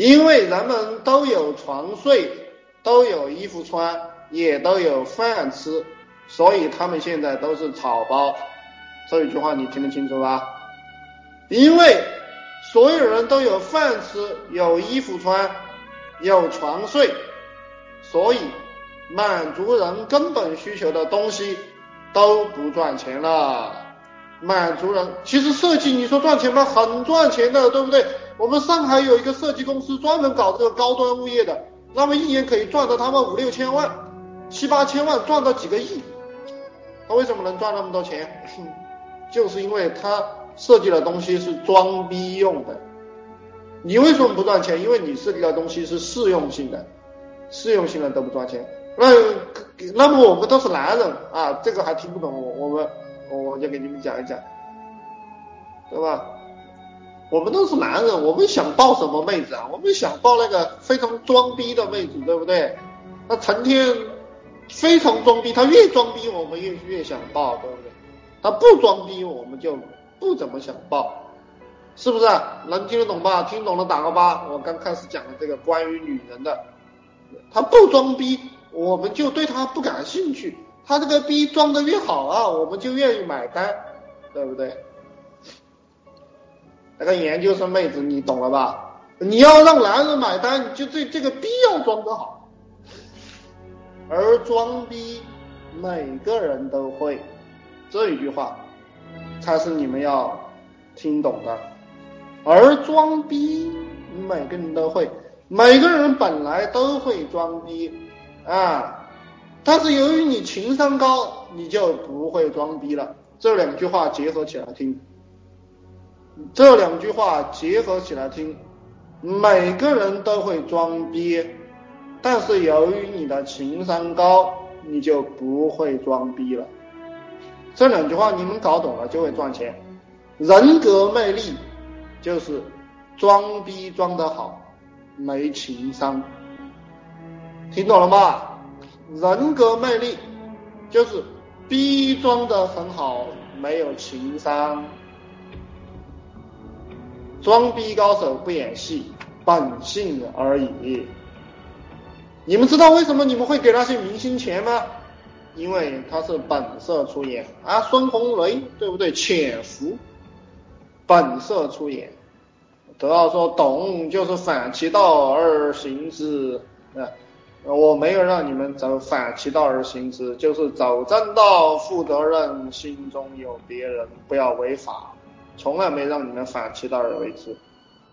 因为人们都有床睡，都有衣服穿，也都有饭吃，所以他们现在都是草包。这一句话你听得清楚吧？因为所有人都有饭吃，有衣服穿，有床睡，所以满足人根本需求的东西都不赚钱了。满足人，其实设计你说赚钱吗？很赚钱的，对不对？我们上海有一个设计公司，专门搞这个高端物业的，那么一年可以赚到他们五六千万、七八千万，赚到几个亿。他为什么能赚那么多钱？就是因为他设计的东西是装逼用的。你为什么不赚钱？因为你设计的东西是适用性的，适用性的都不赚钱。那那么我们都是男人啊，这个还听不懂，我我们。我就给你们讲一讲，对吧？我们都是男人，我们想抱什么妹子啊？我们想抱那个非常装逼的妹子，对不对？那成天非常装逼，他越装逼，我们越越想抱，对不对？他不装逼，我们就不怎么想抱，是不是？能听得懂吧？听懂了打个八。我刚开始讲的这个关于女人的，他不装逼，我们就对他不感兴趣。他这个逼装的越好啊，我们就愿意买单，对不对？那个研究生妹子，你懂了吧？你要让男人买单，就这这个逼要装得好，而装逼每个人都会，这一句话才是你们要听懂的。而装逼每个人都会，每个人本来都会装逼啊。但是由于你情商高，你就不会装逼了。这两句话结合起来听，这两句话结合起来听，每个人都会装逼，但是由于你的情商高，你就不会装逼了。这两句话你们搞懂了就会赚钱。人格魅力就是装逼装得好，没情商，听懂了吗？人格魅力就是逼装的很好，没有情商，装逼高手不演戏，本性而已。你们知道为什么你们会给那些明星钱吗？因为他是本色出演啊，孙红雷对不对？潜伏，本色出演。德奥说懂就是反其道而行之啊。我没有让你们走反其道而行之，就是走正道，负责任，心中有别人，不要违法，从来没让你们反其道而为之。